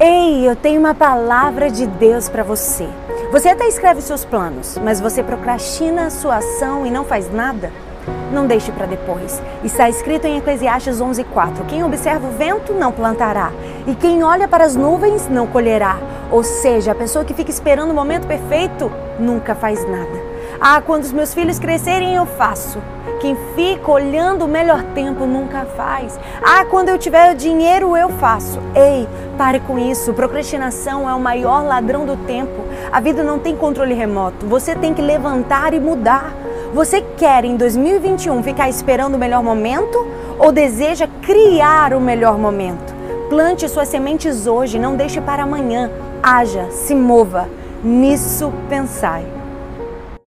Ei, eu tenho uma palavra de Deus para você. Você até escreve seus planos, mas você procrastina a sua ação e não faz nada? Não deixe para depois. Está escrito em Eclesiastes 11:4: Quem observa o vento não plantará, e quem olha para as nuvens não colherá. Ou seja, a pessoa que fica esperando o momento perfeito nunca faz nada. Ah, quando os meus filhos crescerem, eu faço. Quem fica olhando o melhor tempo nunca faz. Ah, quando eu tiver dinheiro, eu faço. Ei, pare com isso. Procrastinação é o maior ladrão do tempo. A vida não tem controle remoto. Você tem que levantar e mudar. Você quer em 2021 ficar esperando o melhor momento ou deseja criar o melhor momento? Plante suas sementes hoje, não deixe para amanhã. Haja, se mova. Nisso pensai.